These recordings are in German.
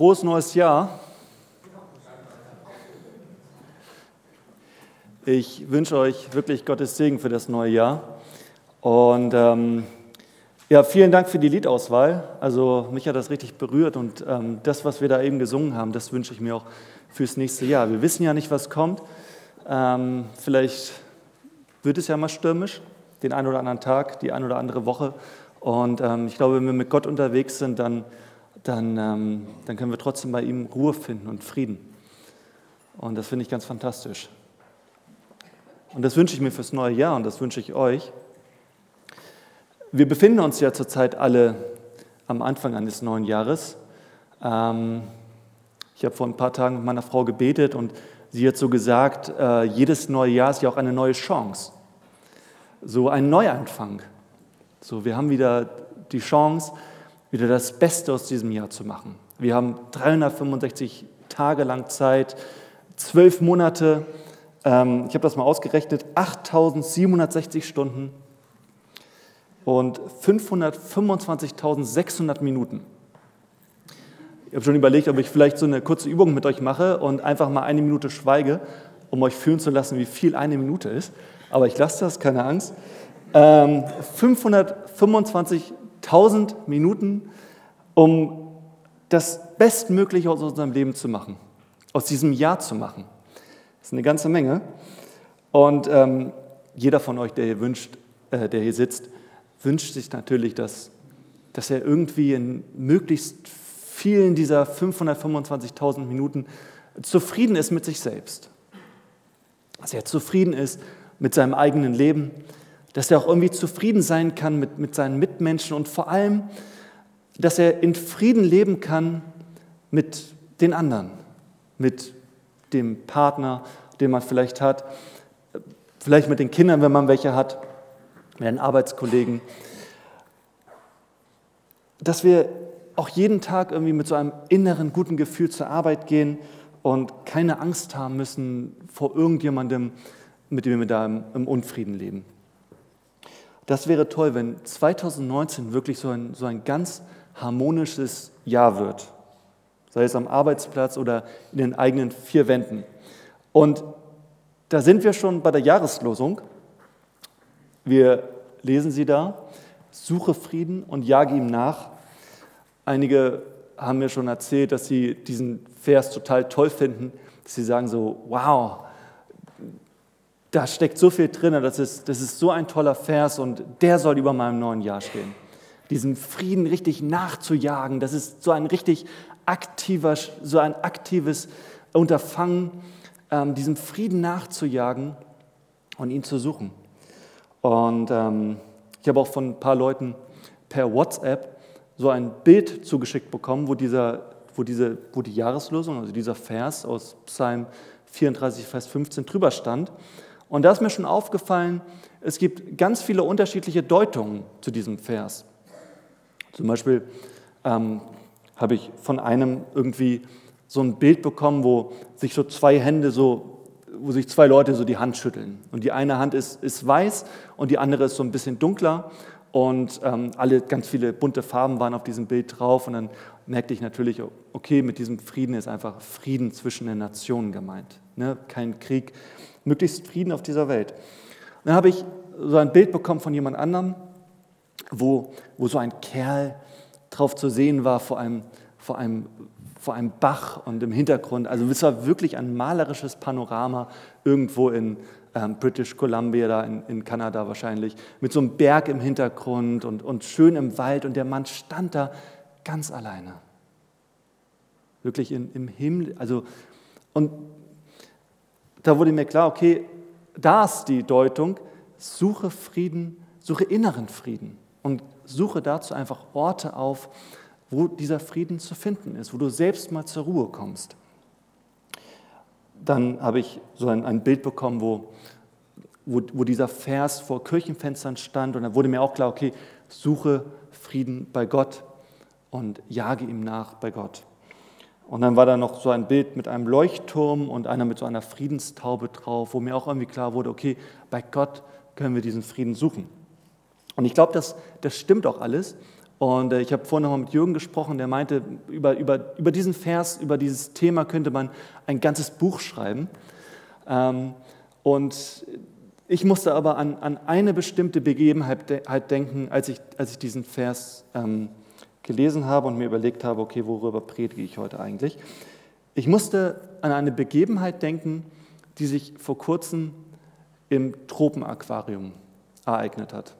Frohes neues Jahr. Ich wünsche euch wirklich Gottes Segen für das neue Jahr. Und ähm, ja, vielen Dank für die Liedauswahl. Also mich hat das richtig berührt und ähm, das, was wir da eben gesungen haben, das wünsche ich mir auch fürs nächste Jahr. Wir wissen ja nicht, was kommt. Ähm, vielleicht wird es ja mal stürmisch, den einen oder anderen Tag, die eine oder andere Woche. Und ähm, ich glaube, wenn wir mit Gott unterwegs sind, dann dann, ähm, dann können wir trotzdem bei ihm Ruhe finden und Frieden. Und das finde ich ganz fantastisch. Und das wünsche ich mir fürs neue Jahr und das wünsche ich euch. Wir befinden uns ja zurzeit alle am Anfang eines neuen Jahres. Ähm, ich habe vor ein paar Tagen mit meiner Frau gebetet und sie hat so gesagt, äh, jedes neue Jahr ist ja auch eine neue Chance. So ein Neuanfang. So, wir haben wieder die Chance, wieder das Beste aus diesem Jahr zu machen. Wir haben 365 Tage lang Zeit, zwölf Monate, ähm, ich habe das mal ausgerechnet, 8760 Stunden und 525.600 Minuten. Ich habe schon überlegt, ob ich vielleicht so eine kurze Übung mit euch mache und einfach mal eine Minute schweige, um euch fühlen zu lassen, wie viel eine Minute ist. Aber ich lasse das, keine Angst. Ähm, 525 1000 Minuten, um das Bestmögliche aus unserem Leben zu machen, aus diesem Jahr zu machen. Das ist eine ganze Menge. Und ähm, jeder von euch, der hier, wünscht, äh, der hier sitzt, wünscht sich natürlich, dass, dass er irgendwie in möglichst vielen dieser 525.000 Minuten zufrieden ist mit sich selbst. Dass er zufrieden ist mit seinem eigenen Leben, dass er auch irgendwie zufrieden sein kann mit, mit seinen Mitmenschen und vor allem, dass er in Frieden leben kann mit den anderen, mit dem Partner, den man vielleicht hat, vielleicht mit den Kindern, wenn man welche hat, mit den Arbeitskollegen. Dass wir auch jeden Tag irgendwie mit so einem inneren guten Gefühl zur Arbeit gehen und keine Angst haben müssen vor irgendjemandem, mit dem wir da im Unfrieden leben. Das wäre toll, wenn 2019 wirklich so ein, so ein ganz harmonisches Jahr wird, sei es am Arbeitsplatz oder in den eigenen vier Wänden. Und da sind wir schon bei der Jahreslosung. Wir lesen sie da, suche Frieden und jage ihm nach. Einige haben mir schon erzählt, dass sie diesen Vers total toll finden, dass sie sagen so, wow, da steckt so viel drin, das ist, das ist so ein toller Vers und der soll über meinem neuen Jahr stehen. Diesen Frieden richtig nachzujagen, das ist so ein richtig aktiver, so ein aktives Unterfangen, ähm, diesem Frieden nachzujagen und ihn zu suchen. Und ähm, ich habe auch von ein paar Leuten per WhatsApp so ein Bild zugeschickt bekommen, wo, dieser, wo, diese, wo die Jahreslosung, also dieser Vers aus Psalm 34, Vers 15 drüber stand. Und da ist mir schon aufgefallen, es gibt ganz viele unterschiedliche Deutungen zu diesem Vers. Zum Beispiel ähm, habe ich von einem irgendwie so ein Bild bekommen, wo sich so zwei Hände so, wo sich zwei Leute so die Hand schütteln. Und die eine Hand ist, ist weiß und die andere ist so ein bisschen dunkler. Und ähm, alle ganz viele bunte Farben waren auf diesem Bild drauf. Und dann merkte ich natürlich, okay, mit diesem Frieden ist einfach Frieden zwischen den Nationen gemeint. Ne? Kein Krieg, möglichst Frieden auf dieser Welt. Und dann habe ich so ein Bild bekommen von jemand anderem, wo, wo so ein Kerl drauf zu sehen war vor einem, vor, einem, vor einem Bach und im Hintergrund. Also es war wirklich ein malerisches Panorama irgendwo in ähm, British Columbia, da in, in Kanada wahrscheinlich, mit so einem Berg im Hintergrund und, und schön im Wald. Und der Mann stand da ganz alleine. Wirklich in, im Himmel. Also, und da wurde mir klar, okay, da ist die Deutung, suche Frieden, suche inneren Frieden und suche dazu einfach Orte auf, wo dieser Frieden zu finden ist, wo du selbst mal zur Ruhe kommst. Dann habe ich so ein, ein Bild bekommen, wo, wo, wo dieser Vers vor Kirchenfenstern stand und da wurde mir auch klar, okay, suche Frieden bei Gott und jage ihm nach bei Gott. Und dann war da noch so ein Bild mit einem Leuchtturm und einer mit so einer Friedenstaube drauf, wo mir auch irgendwie klar wurde, okay, bei Gott können wir diesen Frieden suchen. Und ich glaube, das, das stimmt auch alles. Und äh, ich habe vorhin noch mal mit Jürgen gesprochen, der meinte, über, über, über diesen Vers, über dieses Thema könnte man ein ganzes Buch schreiben. Ähm, und ich musste aber an, an eine bestimmte Begebenheit halt denken, als ich, als ich diesen Vers ähm, gelesen habe und mir überlegt habe, okay, worüber predige ich heute eigentlich? Ich musste an eine Begebenheit denken, die sich vor kurzem im Tropenaquarium ereignet hat.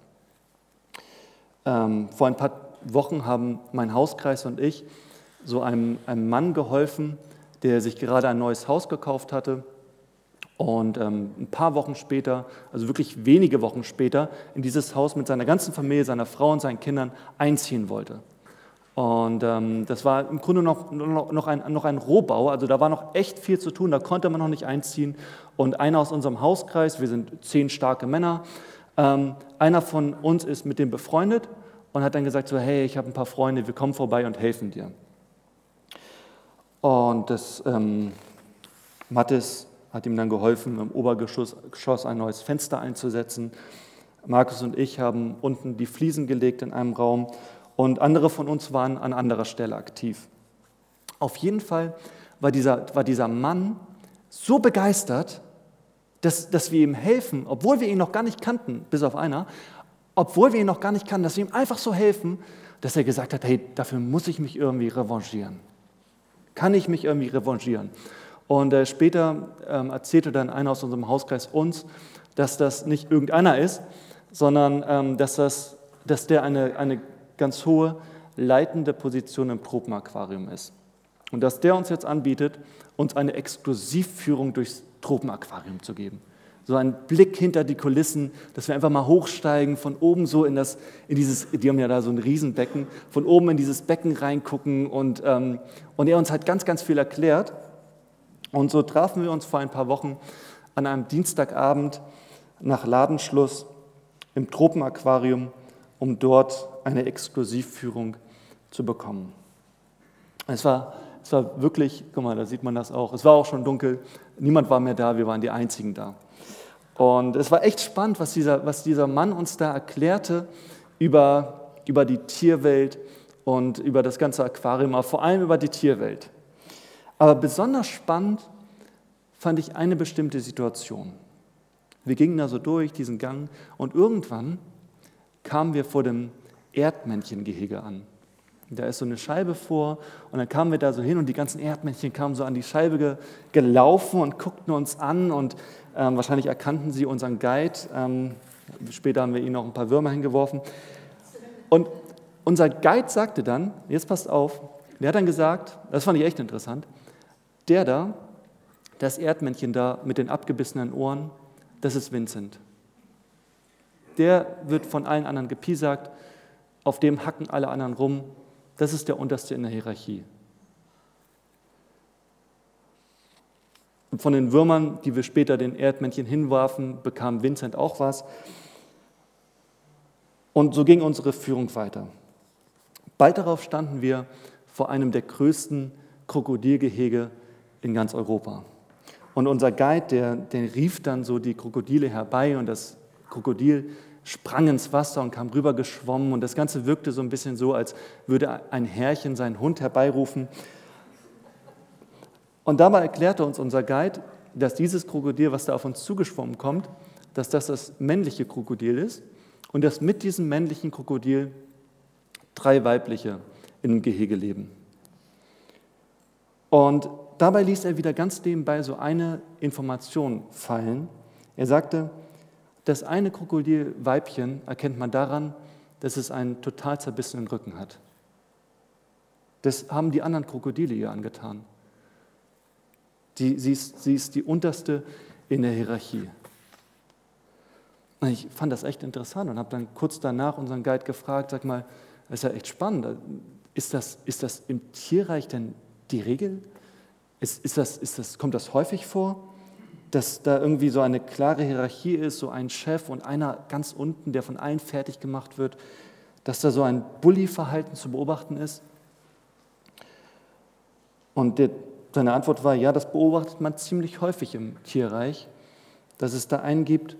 Ähm, vor ein paar Wochen haben mein Hauskreis und ich so einem, einem Mann geholfen, der sich gerade ein neues Haus gekauft hatte und ähm, ein paar Wochen später, also wirklich wenige Wochen später, in dieses Haus mit seiner ganzen Familie, seiner Frau und seinen Kindern einziehen wollte. Und ähm, das war im Grunde noch, noch, ein, noch ein Rohbau, also da war noch echt viel zu tun, da konnte man noch nicht einziehen. Und einer aus unserem Hauskreis, wir sind zehn starke Männer, ähm, einer von uns ist mit dem befreundet und hat dann gesagt, so, hey, ich habe ein paar Freunde, wir kommen vorbei und helfen dir. Und das ähm, Mattes hat ihm dann geholfen, im Obergeschoss ein neues Fenster einzusetzen. Markus und ich haben unten die Fliesen gelegt in einem Raum und andere von uns waren an anderer Stelle aktiv. Auf jeden Fall war dieser, war dieser Mann so begeistert, dass, dass wir ihm helfen, obwohl wir ihn noch gar nicht kannten, bis auf einer, obwohl wir ihn noch gar nicht kannten, dass wir ihm einfach so helfen, dass er gesagt hat, hey, dafür muss ich mich irgendwie revanchieren. Kann ich mich irgendwie revanchieren? Und äh, später ähm, erzählte dann einer aus unserem Hauskreis uns, dass das nicht irgendeiner ist, sondern ähm, dass, das, dass der eine, eine ganz hohe leitende Position im Tropenaquarium ist. Und dass der uns jetzt anbietet, uns eine Exklusivführung durchs Tropenaquarium zu geben. So einen Blick hinter die Kulissen, dass wir einfach mal hochsteigen, von oben so in das, in dieses, die haben ja da so ein Riesenbecken, von oben in dieses Becken reingucken und, ähm, und er uns hat ganz, ganz viel erklärt. Und so trafen wir uns vor ein paar Wochen an einem Dienstagabend nach Ladenschluss im Tropenaquarium, um dort eine Exklusivführung zu bekommen. Es war, es war wirklich, guck mal, da sieht man das auch, es war auch schon dunkel, niemand war mehr da, wir waren die Einzigen da. Und es war echt spannend, was dieser, was dieser Mann uns da erklärte über, über die Tierwelt und über das ganze Aquarium, aber vor allem über die Tierwelt. Aber besonders spannend fand ich eine bestimmte Situation. Wir gingen da so durch diesen Gang und irgendwann kamen wir vor dem Erdmännchengehege an. Da ist so eine Scheibe vor und dann kamen wir da so hin und die ganzen Erdmännchen kamen so an die Scheibe ge gelaufen und guckten uns an und ähm, wahrscheinlich erkannten sie unseren Guide. Ähm, später haben wir ihnen noch ein paar Würmer hingeworfen. Und unser Guide sagte dann, jetzt passt auf, der hat dann gesagt, das fand ich echt interessant, der da, das Erdmännchen da mit den abgebissenen Ohren, das ist Vincent. Der wird von allen anderen gepiesackt, auf dem hacken alle anderen rum das ist der unterste in der Hierarchie. Und von den Würmern, die wir später den Erdmännchen hinwarfen, bekam Vincent auch was. Und so ging unsere Führung weiter. Bald darauf standen wir vor einem der größten Krokodilgehege in ganz Europa. Und unser Guide, der, der rief dann so die Krokodile herbei und das Krokodil sprang ins Wasser und kam rüber geschwommen und das Ganze wirkte so ein bisschen so, als würde ein Herrchen seinen Hund herbeirufen. Und dabei erklärte uns unser Guide, dass dieses Krokodil, was da auf uns zugeschwommen kommt, dass das das männliche Krokodil ist und dass mit diesem männlichen Krokodil drei weibliche im Gehege leben. Und dabei ließ er wieder ganz nebenbei so eine Information fallen. Er sagte, das eine Krokodilweibchen erkennt man daran, dass es einen total zerbissenen Rücken hat. Das haben die anderen Krokodile ihr angetan. Die, sie, ist, sie ist die unterste in der Hierarchie. Ich fand das echt interessant und habe dann kurz danach unseren Guide gefragt, sag mal, das ist ja echt spannend, ist das, ist das im Tierreich denn die Regel? Ist, ist das, ist das, kommt das häufig vor? Dass da irgendwie so eine klare Hierarchie ist, so ein Chef und einer ganz unten, der von allen fertig gemacht wird, dass da so ein Bully-Verhalten zu beobachten ist. Und der, seine Antwort war, ja, das beobachtet man ziemlich häufig im Tierreich, dass es da einen gibt,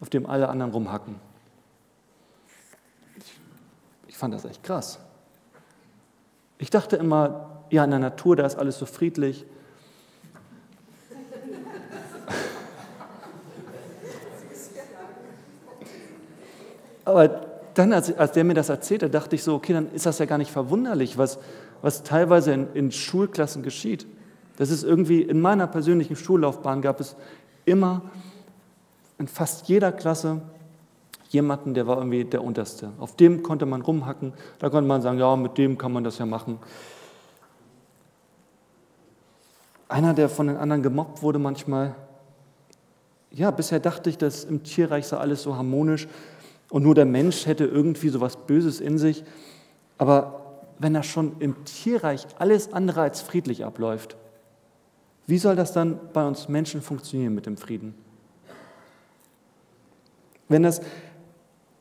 auf dem alle anderen rumhacken. Ich, ich fand das echt krass. Ich dachte immer, ja, in der Natur, da ist alles so friedlich. Aber dann, als, als der mir das erzählte, dachte ich so, okay, dann ist das ja gar nicht verwunderlich, was, was teilweise in, in Schulklassen geschieht. Das ist irgendwie, in meiner persönlichen Schullaufbahn gab es immer in fast jeder Klasse jemanden, der war irgendwie der Unterste. Auf dem konnte man rumhacken, da konnte man sagen, ja, mit dem kann man das ja machen. Einer, der von den anderen gemobbt wurde manchmal. Ja, bisher dachte ich, dass im Tierreich sei alles so harmonisch und nur der Mensch hätte irgendwie so was Böses in sich. Aber wenn das schon im Tierreich alles andere als friedlich abläuft, wie soll das dann bei uns Menschen funktionieren mit dem Frieden? Wenn das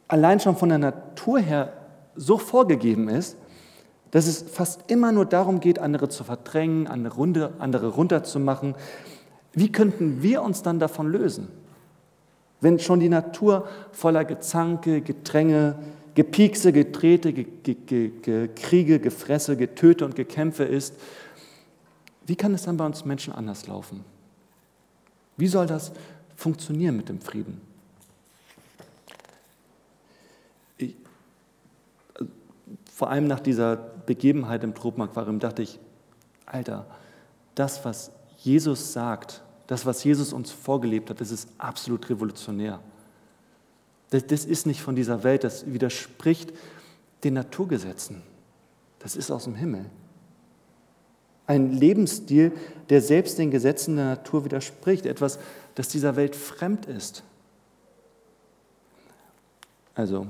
allein schon von der Natur her so vorgegeben ist, dass es fast immer nur darum geht, andere zu verdrängen, andere, andere runterzumachen, wie könnten wir uns dann davon lösen? Wenn schon die Natur voller Gezanke, Gedränge, Gepiekse, Getrete, Kriege, Gefresse, Getöte und Gekämpfe ist, wie kann es dann bei uns Menschen anders laufen? Wie soll das funktionieren mit dem Frieden? Ich, vor allem nach dieser Begebenheit im Tropenaquarium dachte ich, Alter, das, was Jesus sagt, das, was Jesus uns vorgelebt hat, das ist absolut revolutionär. Das, das ist nicht von dieser Welt, das widerspricht den Naturgesetzen. Das ist aus dem Himmel. Ein Lebensstil, der selbst den Gesetzen der Natur widerspricht, etwas, das dieser Welt fremd ist. Also,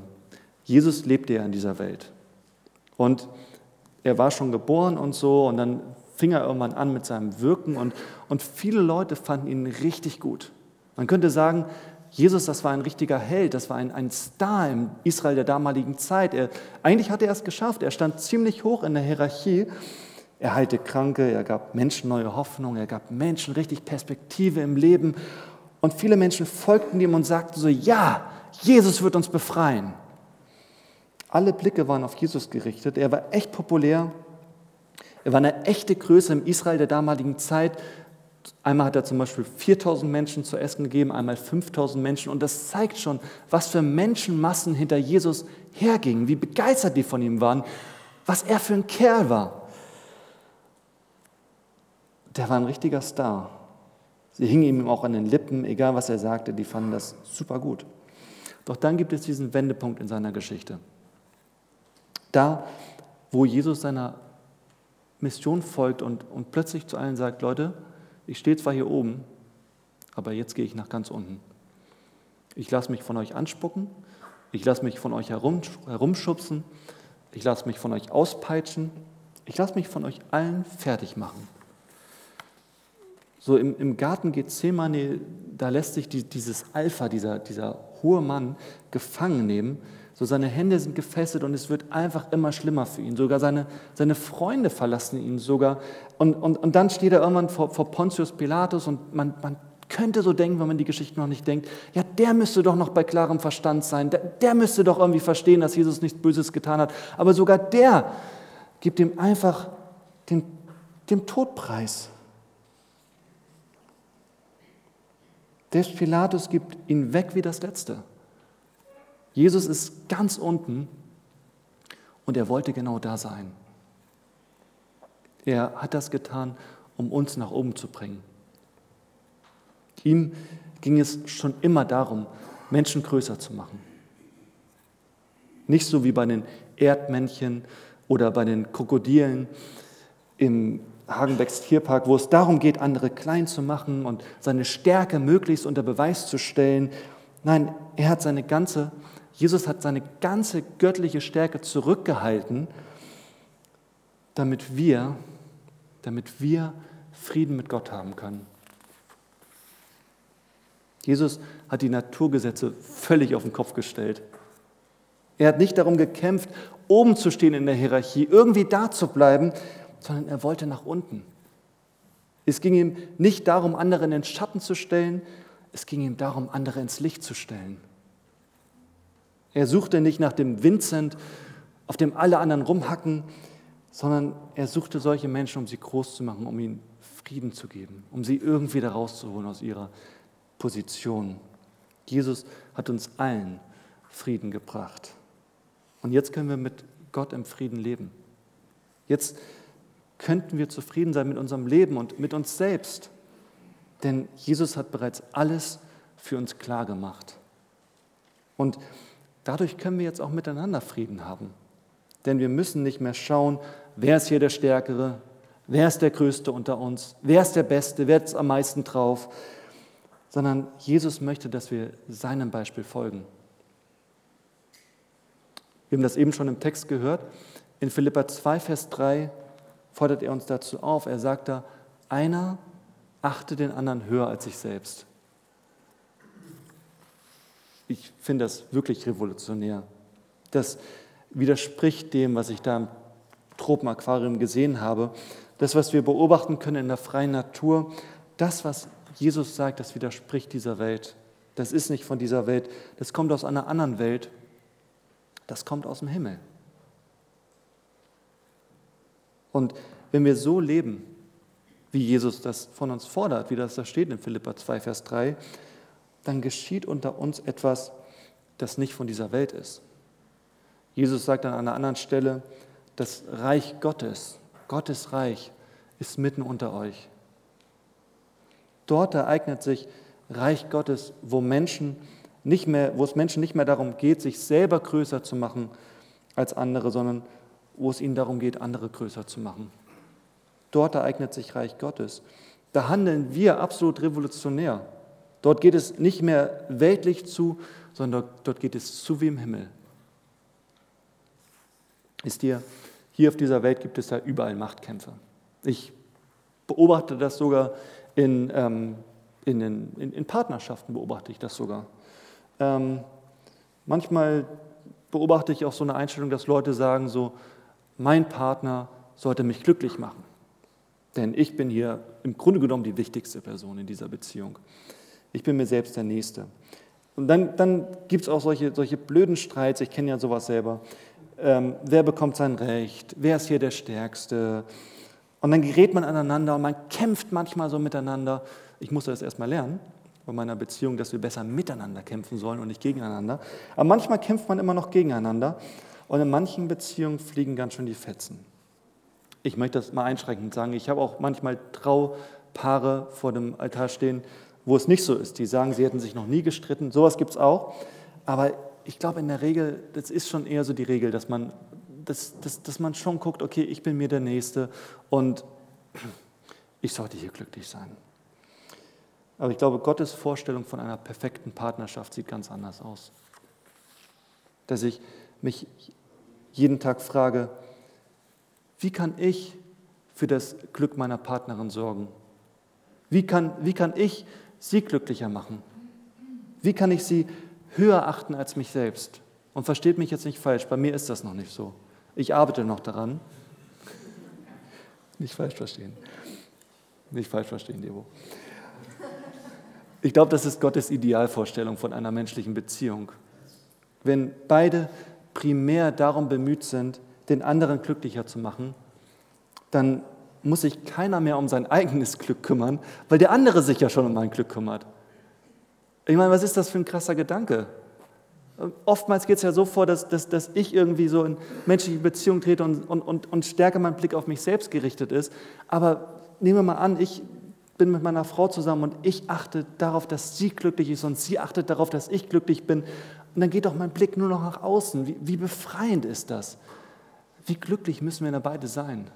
Jesus lebte ja in dieser Welt. Und er war schon geboren und so, und dann fing er irgendwann an mit seinem Wirken und, und viele Leute fanden ihn richtig gut. Man könnte sagen, Jesus, das war ein richtiger Held, das war ein, ein Star im Israel der damaligen Zeit. Er, eigentlich hatte er es geschafft, er stand ziemlich hoch in der Hierarchie. Er heilte Kranke, er gab Menschen neue Hoffnung, er gab Menschen richtig Perspektive im Leben. Und viele Menschen folgten ihm und sagten so, ja, Jesus wird uns befreien. Alle Blicke waren auf Jesus gerichtet, er war echt populär er war eine echte Größe im Israel der damaligen Zeit. Einmal hat er zum Beispiel 4000 Menschen zu essen gegeben, einmal 5000 Menschen. Und das zeigt schon, was für Menschenmassen hinter Jesus hergingen, wie begeistert die von ihm waren, was er für ein Kerl war. Der war ein richtiger Star. Sie hingen ihm auch an den Lippen, egal was er sagte, die fanden das super gut. Doch dann gibt es diesen Wendepunkt in seiner Geschichte. Da, wo Jesus seiner Mission folgt und, und plötzlich zu allen sagt, Leute, ich stehe zwar hier oben, aber jetzt gehe ich nach ganz unten. Ich lasse mich von euch anspucken, ich lasse mich von euch herum, herumschubsen, ich lasse mich von euch auspeitschen, ich lasse mich von euch allen fertig machen. So im, im Garten Gethsemane, da lässt sich die, dieses Alpha, dieser, dieser hohe Mann, gefangen nehmen so seine Hände sind gefesselt und es wird einfach immer schlimmer für ihn. Sogar seine, seine Freunde verlassen ihn sogar. Und, und, und dann steht er irgendwann vor, vor Pontius Pilatus und man, man könnte so denken, wenn man die Geschichte noch nicht denkt, ja, der müsste doch noch bei klarem Verstand sein. Der, der müsste doch irgendwie verstehen, dass Jesus nichts Böses getan hat. Aber sogar der gibt ihm einfach den, den Todpreis. Der Pilatus gibt ihn weg wie das Letzte. Jesus ist ganz unten und er wollte genau da sein. Er hat das getan, um uns nach oben zu bringen. Ihm ging es schon immer darum, Menschen größer zu machen. Nicht so wie bei den Erdmännchen oder bei den Krokodilen im Hagenbecks Tierpark, wo es darum geht, andere klein zu machen und seine Stärke möglichst unter Beweis zu stellen. Nein, er hat seine ganze Jesus hat seine ganze göttliche Stärke zurückgehalten, damit wir, damit wir Frieden mit Gott haben können. Jesus hat die Naturgesetze völlig auf den Kopf gestellt. Er hat nicht darum gekämpft, oben zu stehen in der Hierarchie, irgendwie da zu bleiben, sondern er wollte nach unten. Es ging ihm nicht darum, andere in den Schatten zu stellen, es ging ihm darum, andere ins Licht zu stellen. Er suchte nicht nach dem Vincent auf dem alle anderen rumhacken, sondern er suchte solche Menschen, um sie groß zu machen, um ihnen Frieden zu geben, um sie irgendwie da rauszuholen aus ihrer Position. Jesus hat uns allen Frieden gebracht. Und jetzt können wir mit Gott im Frieden leben. Jetzt könnten wir zufrieden sein mit unserem Leben und mit uns selbst. Denn Jesus hat bereits alles für uns klar gemacht. Und dadurch können wir jetzt auch miteinander Frieden haben. Denn wir müssen nicht mehr schauen, wer ist hier der Stärkere, wer ist der Größte unter uns, wer ist der Beste, wer ist am meisten drauf, sondern Jesus möchte, dass wir seinem Beispiel folgen. Wir haben das eben schon im Text gehört. In Philippa 2, Vers 3 fordert er uns dazu auf. Er sagt da, einer achte den anderen höher als sich selbst. Ich finde das wirklich revolutionär. Das widerspricht dem, was ich da im Tropenaquarium gesehen habe. Das, was wir beobachten können in der freien Natur, das, was Jesus sagt, das widerspricht dieser Welt. Das ist nicht von dieser Welt, das kommt aus einer anderen Welt, das kommt aus dem Himmel. Und wenn wir so leben, wie Jesus das von uns fordert, wie das da steht in Philippa 2, Vers 3, dann geschieht unter uns etwas, das nicht von dieser Welt ist. Jesus sagt an einer anderen Stelle, das Reich Gottes, Gottes Reich, ist mitten unter euch. Dort ereignet sich Reich Gottes, wo, Menschen nicht mehr, wo es Menschen nicht mehr darum geht, sich selber größer zu machen als andere, sondern wo es ihnen darum geht, andere größer zu machen. Dort ereignet sich Reich Gottes. Da handeln wir absolut revolutionär. Dort geht es nicht mehr weltlich zu, sondern dort geht es zu wie im Himmel. Ist dir, hier auf dieser Welt gibt es da überall Machtkämpfe. Ich beobachte das sogar in, ähm, in, in, in, Partnerschaften, beobachte ich das sogar. Ähm, manchmal beobachte ich auch so eine Einstellung, dass Leute sagen so, mein Partner sollte mich glücklich machen. Denn ich bin hier im Grunde genommen die wichtigste Person in dieser Beziehung. Ich bin mir selbst der Nächste. Und dann, dann gibt es auch solche, solche blöden Streits, ich kenne ja sowas selber. Ähm, wer bekommt sein Recht? Wer ist hier der Stärkste? Und dann gerät man aneinander und man kämpft manchmal so miteinander. Ich musste das erstmal lernen bei meiner Beziehung, dass wir besser miteinander kämpfen sollen und nicht gegeneinander. Aber manchmal kämpft man immer noch gegeneinander und in manchen Beziehungen fliegen ganz schön die Fetzen. Ich möchte das mal einschränkend sagen. Ich habe auch manchmal Traupaare vor dem Altar stehen, wo es nicht so ist. Die sagen, sie hätten sich noch nie gestritten. Sowas gibt es auch. Aber ich glaube, in der Regel, das ist schon eher so die Regel, dass man dass, dass, dass man schon guckt, okay, ich bin mir der Nächste und ich sollte hier glücklich sein. Aber ich glaube, Gottes Vorstellung von einer perfekten Partnerschaft sieht ganz anders aus. Dass ich mich jeden Tag frage, wie kann ich für das Glück meiner Partnerin sorgen? Wie kann, wie kann ich sie glücklicher machen? Wie kann ich sie höher achten als mich selbst? Und versteht mich jetzt nicht falsch, bei mir ist das noch nicht so. Ich arbeite noch daran. Nicht falsch verstehen. Nicht falsch verstehen, Debo. Ich glaube, das ist Gottes Idealvorstellung von einer menschlichen Beziehung. Wenn beide primär darum bemüht sind, den anderen glücklicher zu machen, dann muss sich keiner mehr um sein eigenes Glück kümmern, weil der andere sich ja schon um mein Glück kümmert. Ich meine, was ist das für ein krasser Gedanke? Oftmals geht es ja so vor, dass, dass, dass ich irgendwie so in menschliche Beziehungen trete und, und, und, und stärker mein Blick auf mich selbst gerichtet ist. Aber nehmen wir mal an, ich bin mit meiner Frau zusammen und ich achte darauf, dass sie glücklich ist und sie achtet darauf, dass ich glücklich bin. Und dann geht doch mein Blick nur noch nach außen. Wie, wie befreiend ist das? Wie glücklich müssen wir da beide sein?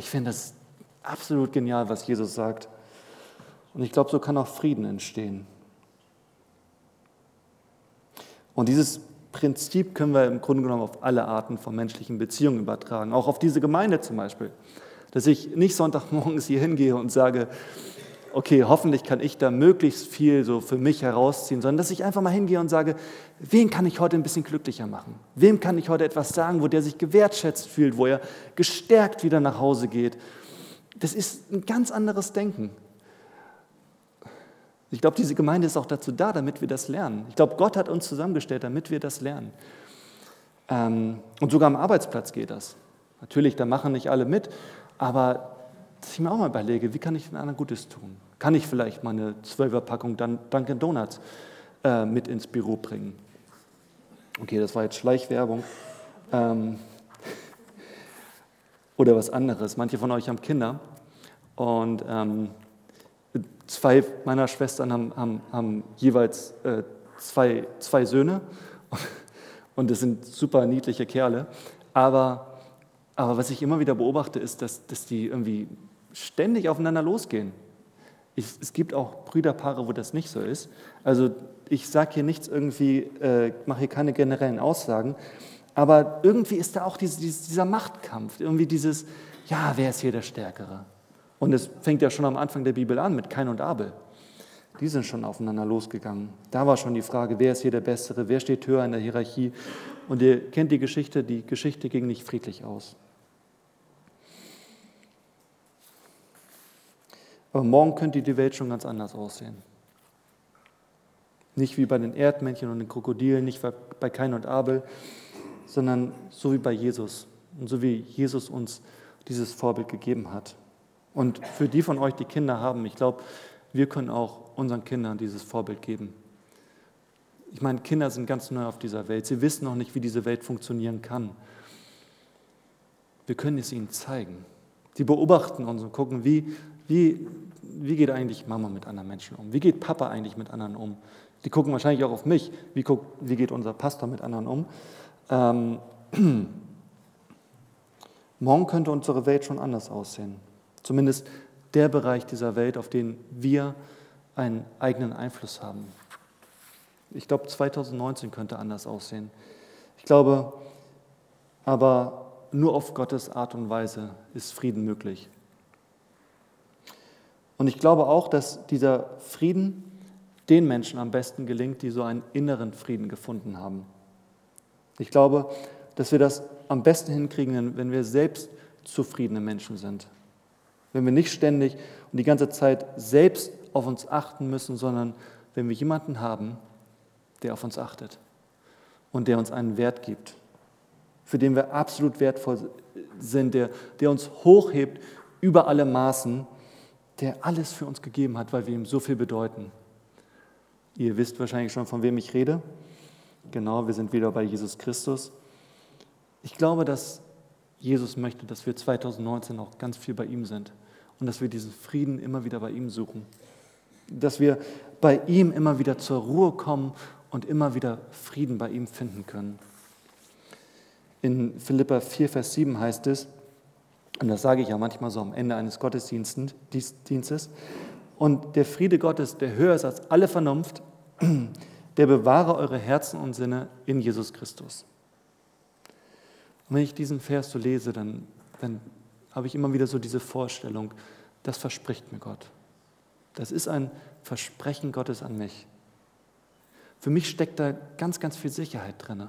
Ich finde das absolut genial, was Jesus sagt. Und ich glaube, so kann auch Frieden entstehen. Und dieses Prinzip können wir im Grunde genommen auf alle Arten von menschlichen Beziehungen übertragen, auch auf diese Gemeinde zum Beispiel. Dass ich nicht Sonntagmorgens hier hingehe und sage, okay, hoffentlich kann ich da möglichst viel so für mich herausziehen, sondern dass ich einfach mal hingehe und sage, wen kann ich heute ein bisschen glücklicher machen? Wem kann ich heute etwas sagen, wo der sich gewertschätzt fühlt, wo er gestärkt wieder nach Hause geht? Das ist ein ganz anderes Denken. Ich glaube, diese Gemeinde ist auch dazu da, damit wir das lernen. Ich glaube, Gott hat uns zusammengestellt, damit wir das lernen. Ähm, und sogar am Arbeitsplatz geht das. Natürlich, da machen nicht alle mit, aber dass ich mir auch mal überlege, wie kann ich den anderen Gutes tun? Kann ich vielleicht mal eine 12er Packung Dunkin' Donuts äh, mit ins Büro bringen? Okay, das war jetzt Schleichwerbung. Ähm, oder was anderes. Manche von euch haben Kinder und ähm, zwei meiner Schwestern haben, haben, haben jeweils äh, zwei, zwei Söhne und das sind super niedliche Kerle. Aber, aber was ich immer wieder beobachte, ist, dass, dass die irgendwie ständig aufeinander losgehen. Ich, es gibt auch Brüderpaare, wo das nicht so ist. Also ich sage hier nichts irgendwie, äh, mache hier keine generellen Aussagen, aber irgendwie ist da auch diese, dieser Machtkampf, irgendwie dieses, ja, wer ist hier der Stärkere? Und es fängt ja schon am Anfang der Bibel an mit Kain und Abel. Die sind schon aufeinander losgegangen. Da war schon die Frage, wer ist hier der Bessere, wer steht höher in der Hierarchie. Und ihr kennt die Geschichte, die Geschichte ging nicht friedlich aus. Aber morgen könnte die Welt schon ganz anders aussehen. Nicht wie bei den Erdmännchen und den Krokodilen, nicht bei Kain und Abel, sondern so wie bei Jesus und so wie Jesus uns dieses Vorbild gegeben hat. Und für die von euch, die Kinder haben, ich glaube, wir können auch unseren Kindern dieses Vorbild geben. Ich meine, Kinder sind ganz neu auf dieser Welt. Sie wissen noch nicht, wie diese Welt funktionieren kann. Wir können es ihnen zeigen. Sie beobachten uns und gucken, wie, wie, wie geht eigentlich Mama mit anderen Menschen um? Wie geht Papa eigentlich mit anderen um? Die gucken wahrscheinlich auch auf mich. Wie, guckt, wie geht unser Pastor mit anderen um? Ähm, morgen könnte unsere Welt schon anders aussehen. Zumindest der Bereich dieser Welt, auf den wir einen eigenen Einfluss haben. Ich glaube, 2019 könnte anders aussehen. Ich glaube, aber nur auf Gottes Art und Weise ist Frieden möglich. Und ich glaube auch, dass dieser Frieden den Menschen am besten gelingt, die so einen inneren Frieden gefunden haben. Ich glaube, dass wir das am besten hinkriegen, wenn wir selbst zufriedene Menschen sind. Wenn wir nicht ständig und die ganze Zeit selbst auf uns achten müssen, sondern wenn wir jemanden haben, der auf uns achtet und der uns einen Wert gibt, für den wir absolut wertvoll sind, der, der uns hochhebt über alle Maßen, der alles für uns gegeben hat, weil wir ihm so viel bedeuten. Ihr wisst wahrscheinlich schon, von wem ich rede. Genau, wir sind wieder bei Jesus Christus. Ich glaube, dass Jesus möchte, dass wir 2019 noch ganz viel bei ihm sind und dass wir diesen Frieden immer wieder bei ihm suchen. Dass wir bei ihm immer wieder zur Ruhe kommen und immer wieder Frieden bei ihm finden können. In Philippa 4, Vers 7 heißt es, und das sage ich ja manchmal so am Ende eines Gottesdienstes, und der Friede Gottes, der höher ist als alle Vernunft, der bewahre eure Herzen und Sinne in Jesus Christus. Und wenn ich diesen Vers so lese, dann, dann habe ich immer wieder so diese Vorstellung, das verspricht mir Gott. Das ist ein Versprechen Gottes an mich. Für mich steckt da ganz, ganz viel Sicherheit drin.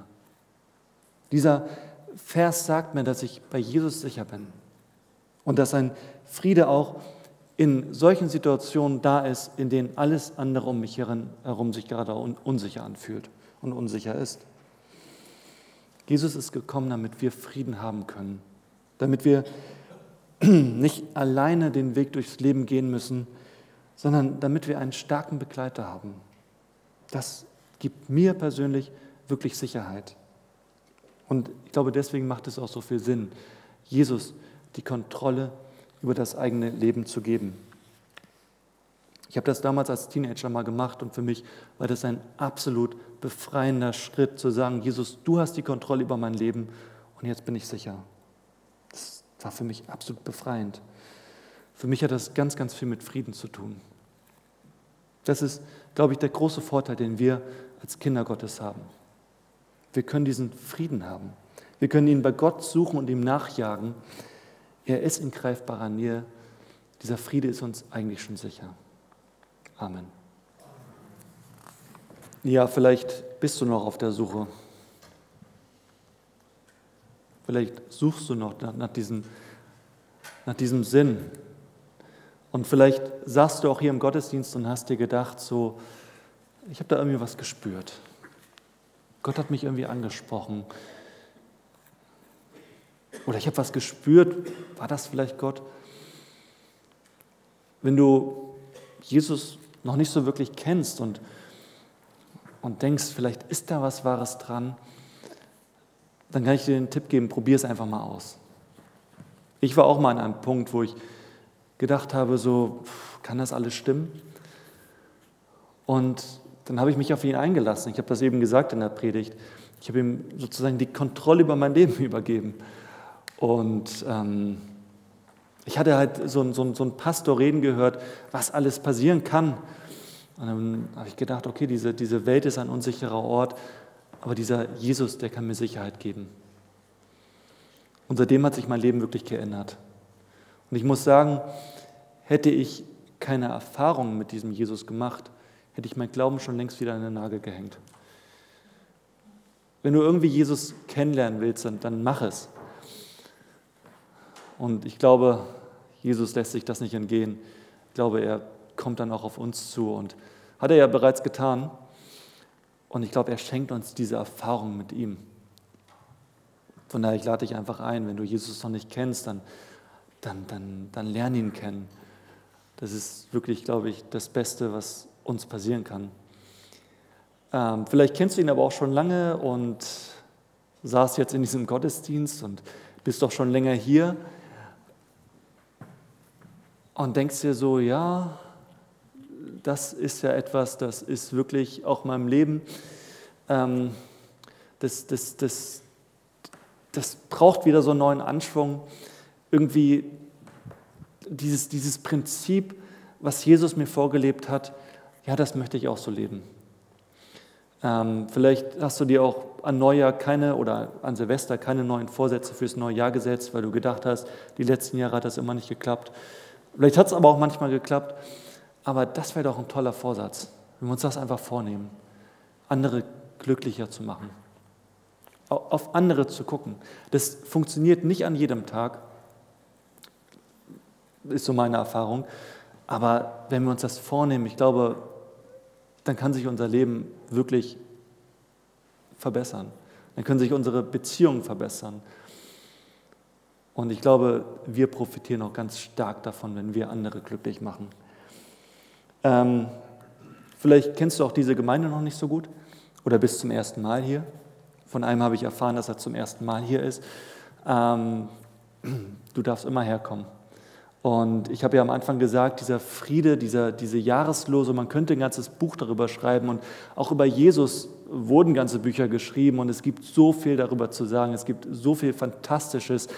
Dieser Vers sagt mir, dass ich bei Jesus sicher bin und dass ein Friede auch in solchen Situationen da ist, in denen alles andere um mich herum sich gerade unsicher anfühlt und unsicher ist. Jesus ist gekommen, damit wir Frieden haben können, damit wir nicht alleine den Weg durchs Leben gehen müssen, sondern damit wir einen starken Begleiter haben. Das gibt mir persönlich wirklich Sicherheit. Und ich glaube, deswegen macht es auch so viel Sinn, Jesus die Kontrolle über das eigene Leben zu geben. Ich habe das damals als Teenager mal gemacht und für mich war das ein absolut befreiender Schritt zu sagen, Jesus, du hast die Kontrolle über mein Leben und jetzt bin ich sicher. Das war für mich absolut befreiend. Für mich hat das ganz, ganz viel mit Frieden zu tun. Das ist, glaube ich, der große Vorteil, den wir als Kinder Gottes haben. Wir können diesen Frieden haben. Wir können ihn bei Gott suchen und ihm nachjagen. Er ist in greifbarer Nähe. Dieser Friede ist uns eigentlich schon sicher. Amen. Ja, vielleicht bist du noch auf der Suche. Vielleicht suchst du noch nach, nach, diesem, nach diesem Sinn. Und vielleicht saßt du auch hier im Gottesdienst und hast dir gedacht, so, ich habe da irgendwie was gespürt. Gott hat mich irgendwie angesprochen. Oder ich habe was gespürt, war das vielleicht Gott? Wenn du Jesus noch nicht so wirklich kennst und, und denkst, vielleicht ist da was Wahres dran, dann kann ich dir den Tipp geben, probier es einfach mal aus. Ich war auch mal an einem Punkt, wo ich gedacht habe, so, kann das alles stimmen? Und dann habe ich mich auf ihn eingelassen. Ich habe das eben gesagt in der Predigt. Ich habe ihm sozusagen die Kontrolle über mein Leben übergeben. Und ähm, ich hatte halt so, so, so einen Pastor reden gehört, was alles passieren kann. Und dann habe ich gedacht, okay, diese, diese Welt ist ein unsicherer Ort, aber dieser Jesus, der kann mir Sicherheit geben. Und seitdem hat sich mein Leben wirklich geändert. Und ich muss sagen, hätte ich keine Erfahrung mit diesem Jesus gemacht, hätte ich mein Glauben schon längst wieder an den Nagel gehängt. Wenn du irgendwie Jesus kennenlernen willst, dann, dann mach es. Und ich glaube, Jesus lässt sich das nicht entgehen. Ich glaube, er kommt dann auch auf uns zu und hat er ja bereits getan. Und ich glaube, er schenkt uns diese Erfahrung mit ihm. Von daher, ich lade dich einfach ein, wenn du Jesus noch nicht kennst, dann, dann, dann, dann lern ihn kennen. Das ist wirklich, glaube ich, das Beste, was uns passieren kann. Ähm, vielleicht kennst du ihn aber auch schon lange und saß jetzt in diesem Gottesdienst und bist doch schon länger hier und denkst dir so, ja, das ist ja etwas, das ist wirklich auch meinem Leben, ähm, das, das, das, das braucht wieder so einen neuen Anschwung. Irgendwie dieses, dieses Prinzip, was Jesus mir vorgelebt hat, ja, das möchte ich auch so leben. Ähm, vielleicht hast du dir auch an Neujahr keine oder an Silvester keine neuen Vorsätze fürs neue Jahr gesetzt, weil du gedacht hast, die letzten Jahre hat das immer nicht geklappt. Vielleicht hat es aber auch manchmal geklappt. Aber das wäre doch ein toller Vorsatz, wenn wir uns das einfach vornehmen, andere glücklicher zu machen auf andere zu gucken. Das funktioniert nicht an jedem Tag, ist so meine Erfahrung. Aber wenn wir uns das vornehmen, ich glaube, dann kann sich unser Leben wirklich verbessern. Dann können sich unsere Beziehungen verbessern. Und ich glaube, wir profitieren auch ganz stark davon, wenn wir andere glücklich machen. Ähm, vielleicht kennst du auch diese Gemeinde noch nicht so gut oder bist zum ersten Mal hier. Von einem habe ich erfahren, dass er zum ersten Mal hier ist. Ähm, du darfst immer herkommen. Und ich habe ja am Anfang gesagt, dieser Friede, dieser, diese Jahreslose, man könnte ein ganzes Buch darüber schreiben und auch über Jesus wurden ganze Bücher geschrieben und es gibt so viel darüber zu sagen, es gibt so viel Fantastisches.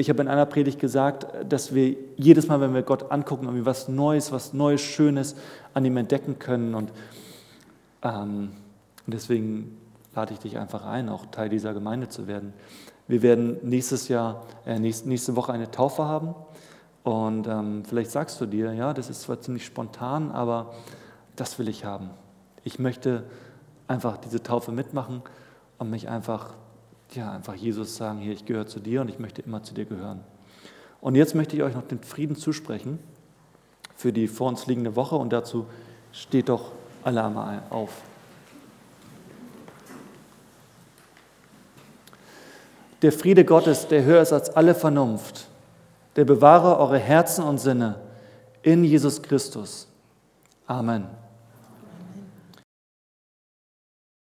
Ich habe in einer Predigt gesagt, dass wir jedes Mal, wenn wir Gott angucken, irgendwie was Neues, was Neues, Schönes an ihm entdecken können und ähm, deswegen lade ich dich einfach ein, auch Teil dieser Gemeinde zu werden. Wir werden nächstes Jahr, äh, nächste, Woche eine Taufe haben. Und ähm, vielleicht sagst du dir, ja, das ist zwar ziemlich spontan, aber das will ich haben. Ich möchte einfach diese Taufe mitmachen und mich einfach, ja, einfach Jesus sagen, hier, ich gehöre zu dir und ich möchte immer zu dir gehören. Und jetzt möchte ich euch noch den Frieden zusprechen für die vor uns liegende Woche und dazu steht doch alle auf. Der Friede Gottes, der höher ist als alle Vernunft, der bewahre eure Herzen und Sinne in Jesus Christus. Amen.